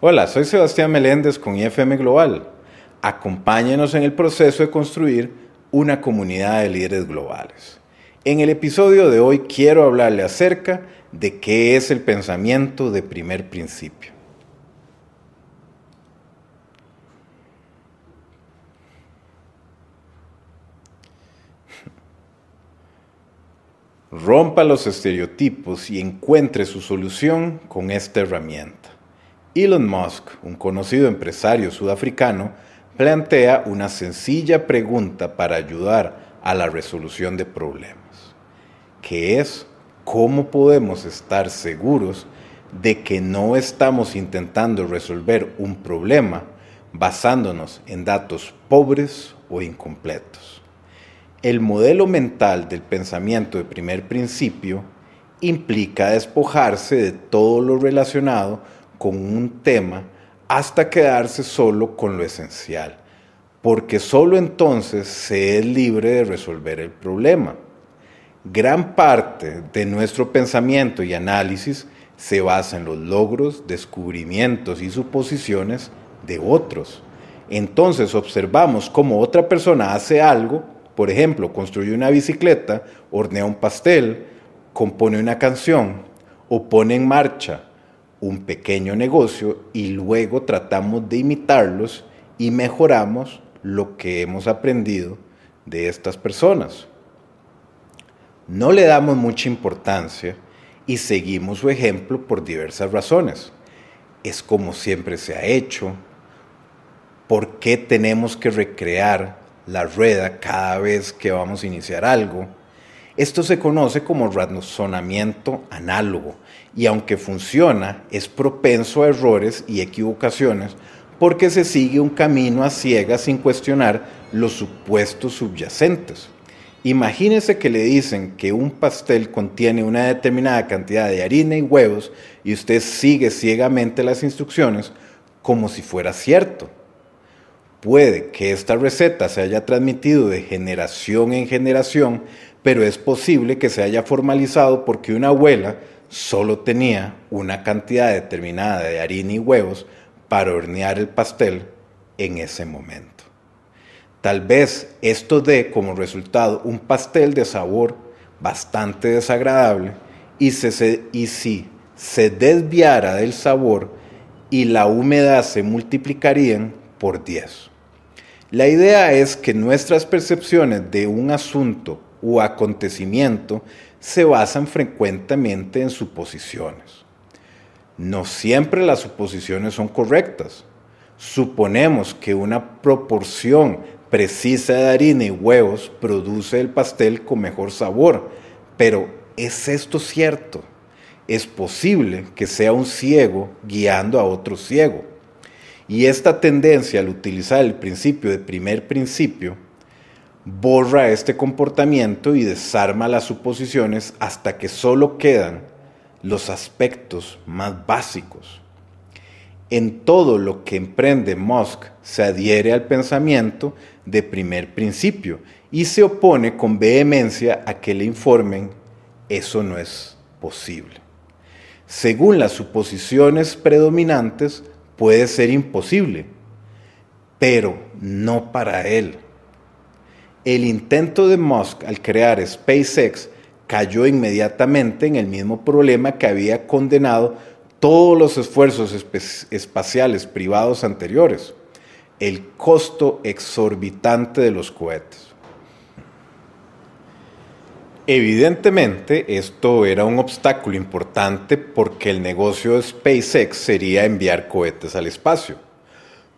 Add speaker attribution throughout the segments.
Speaker 1: Hola, soy Sebastián Meléndez con IFM Global. Acompáñenos en el proceso de construir una comunidad de líderes globales. En el episodio de hoy quiero hablarle acerca de qué es el pensamiento de primer principio. Rompa los estereotipos y encuentre su solución con esta herramienta. Elon Musk, un conocido empresario sudafricano, plantea una sencilla pregunta para ayudar a la resolución de problemas, que es cómo podemos estar seguros de que no estamos intentando resolver un problema basándonos en datos pobres o incompletos. El modelo mental del pensamiento de primer principio implica despojarse de todo lo relacionado con un tema hasta quedarse solo con lo esencial, porque solo entonces se es libre de resolver el problema. Gran parte de nuestro pensamiento y análisis se basa en los logros, descubrimientos y suposiciones de otros. Entonces observamos cómo otra persona hace algo por ejemplo, construye una bicicleta, hornea un pastel, compone una canción o pone en marcha un pequeño negocio y luego tratamos de imitarlos y mejoramos lo que hemos aprendido de estas personas. No le damos mucha importancia y seguimos su ejemplo por diversas razones. Es como siempre se ha hecho. ¿Por qué tenemos que recrear la rueda cada vez que vamos a iniciar algo. Esto se conoce como razonamiento análogo y aunque funciona, es propenso a errores y equivocaciones porque se sigue un camino a ciegas sin cuestionar los supuestos subyacentes. Imagínese que le dicen que un pastel contiene una determinada cantidad de harina y huevos y usted sigue ciegamente las instrucciones como si fuera cierto. Puede que esta receta se haya transmitido de generación en generación, pero es posible que se haya formalizado porque una abuela solo tenía una cantidad determinada de harina y huevos para hornear el pastel en ese momento. Tal vez esto dé como resultado un pastel de sabor bastante desagradable y, si se desviara del sabor y la humedad se multiplicarían por 10. La idea es que nuestras percepciones de un asunto o acontecimiento se basan frecuentemente en suposiciones. No siempre las suposiciones son correctas. Suponemos que una proporción precisa de harina y huevos produce el pastel con mejor sabor, pero ¿es esto cierto? Es posible que sea un ciego guiando a otro ciego. Y esta tendencia al utilizar el principio de primer principio borra este comportamiento y desarma las suposiciones hasta que solo quedan los aspectos más básicos. En todo lo que emprende Musk se adhiere al pensamiento de primer principio y se opone con vehemencia a que le informen eso no es posible. Según las suposiciones predominantes, puede ser imposible, pero no para él. El intento de Musk al crear SpaceX cayó inmediatamente en el mismo problema que había condenado todos los esfuerzos espaciales privados anteriores, el costo exorbitante de los cohetes. Evidentemente, esto era un obstáculo importante porque el negocio de SpaceX sería enviar cohetes al espacio.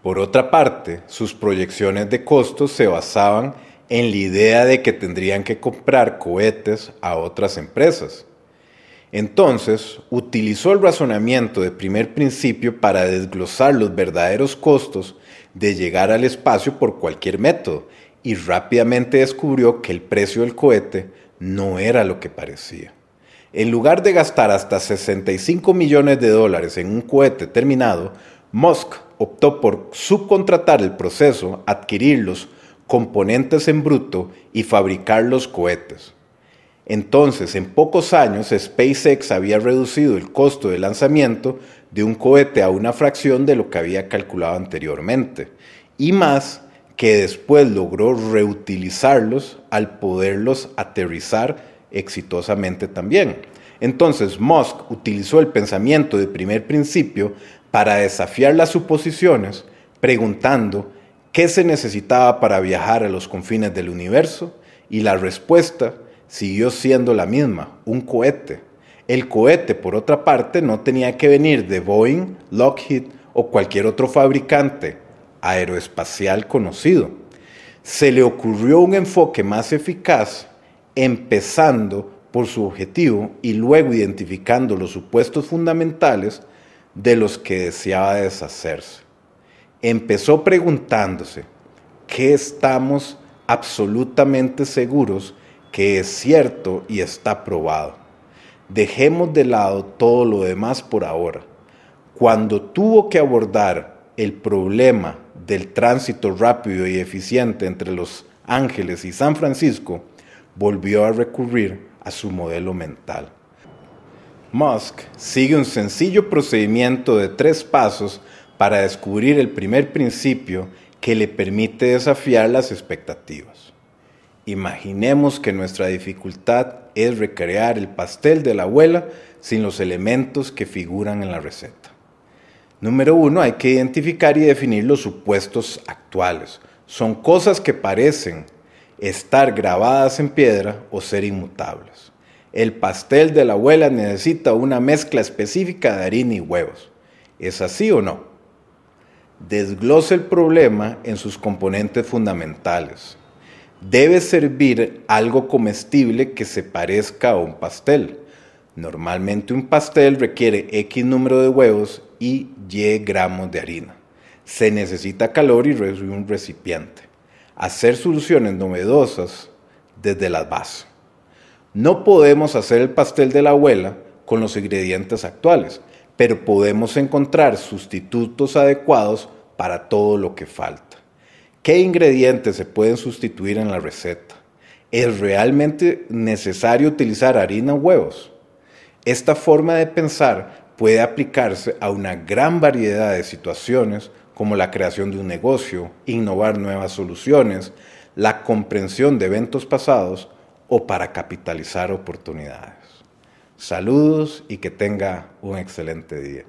Speaker 1: Por otra parte, sus proyecciones de costos se basaban en la idea de que tendrían que comprar cohetes a otras empresas. Entonces, utilizó el razonamiento de primer principio para desglosar los verdaderos costos de llegar al espacio por cualquier método y rápidamente descubrió que el precio del cohete no era lo que parecía. En lugar de gastar hasta 65 millones de dólares en un cohete terminado, Musk optó por subcontratar el proceso, adquirir los componentes en bruto y fabricar los cohetes. Entonces, en pocos años, SpaceX había reducido el costo de lanzamiento de un cohete a una fracción de lo que había calculado anteriormente, y más que después logró reutilizarlos al poderlos aterrizar exitosamente también. Entonces Musk utilizó el pensamiento de primer principio para desafiar las suposiciones, preguntando qué se necesitaba para viajar a los confines del universo, y la respuesta siguió siendo la misma, un cohete. El cohete, por otra parte, no tenía que venir de Boeing, Lockheed o cualquier otro fabricante aeroespacial conocido. Se le ocurrió un enfoque más eficaz, empezando por su objetivo y luego identificando los supuestos fundamentales de los que deseaba deshacerse. Empezó preguntándose, ¿qué estamos absolutamente seguros que es cierto y está probado? Dejemos de lado todo lo demás por ahora. Cuando tuvo que abordar el problema del tránsito rápido y eficiente entre Los Ángeles y San Francisco, volvió a recurrir a su modelo mental. Musk sigue un sencillo procedimiento de tres pasos para descubrir el primer principio que le permite desafiar las expectativas. Imaginemos que nuestra dificultad es recrear el pastel de la abuela sin los elementos que figuran en la receta. Número uno, hay que identificar y definir los supuestos actuales. Son cosas que parecen estar grabadas en piedra o ser inmutables. El pastel de la abuela necesita una mezcla específica de harina y huevos. ¿Es así o no? Desglose el problema en sus componentes fundamentales. Debe servir algo comestible que se parezca a un pastel. Normalmente un pastel requiere X número de huevos y Y gramos de harina. Se necesita calor y un recipiente. Hacer soluciones novedosas desde las bases. No podemos hacer el pastel de la abuela con los ingredientes actuales, pero podemos encontrar sustitutos adecuados para todo lo que falta. ¿Qué ingredientes se pueden sustituir en la receta? ¿Es realmente necesario utilizar harina o huevos? Esta forma de pensar puede aplicarse a una gran variedad de situaciones como la creación de un negocio, innovar nuevas soluciones, la comprensión de eventos pasados o para capitalizar oportunidades. Saludos y que tenga un excelente día.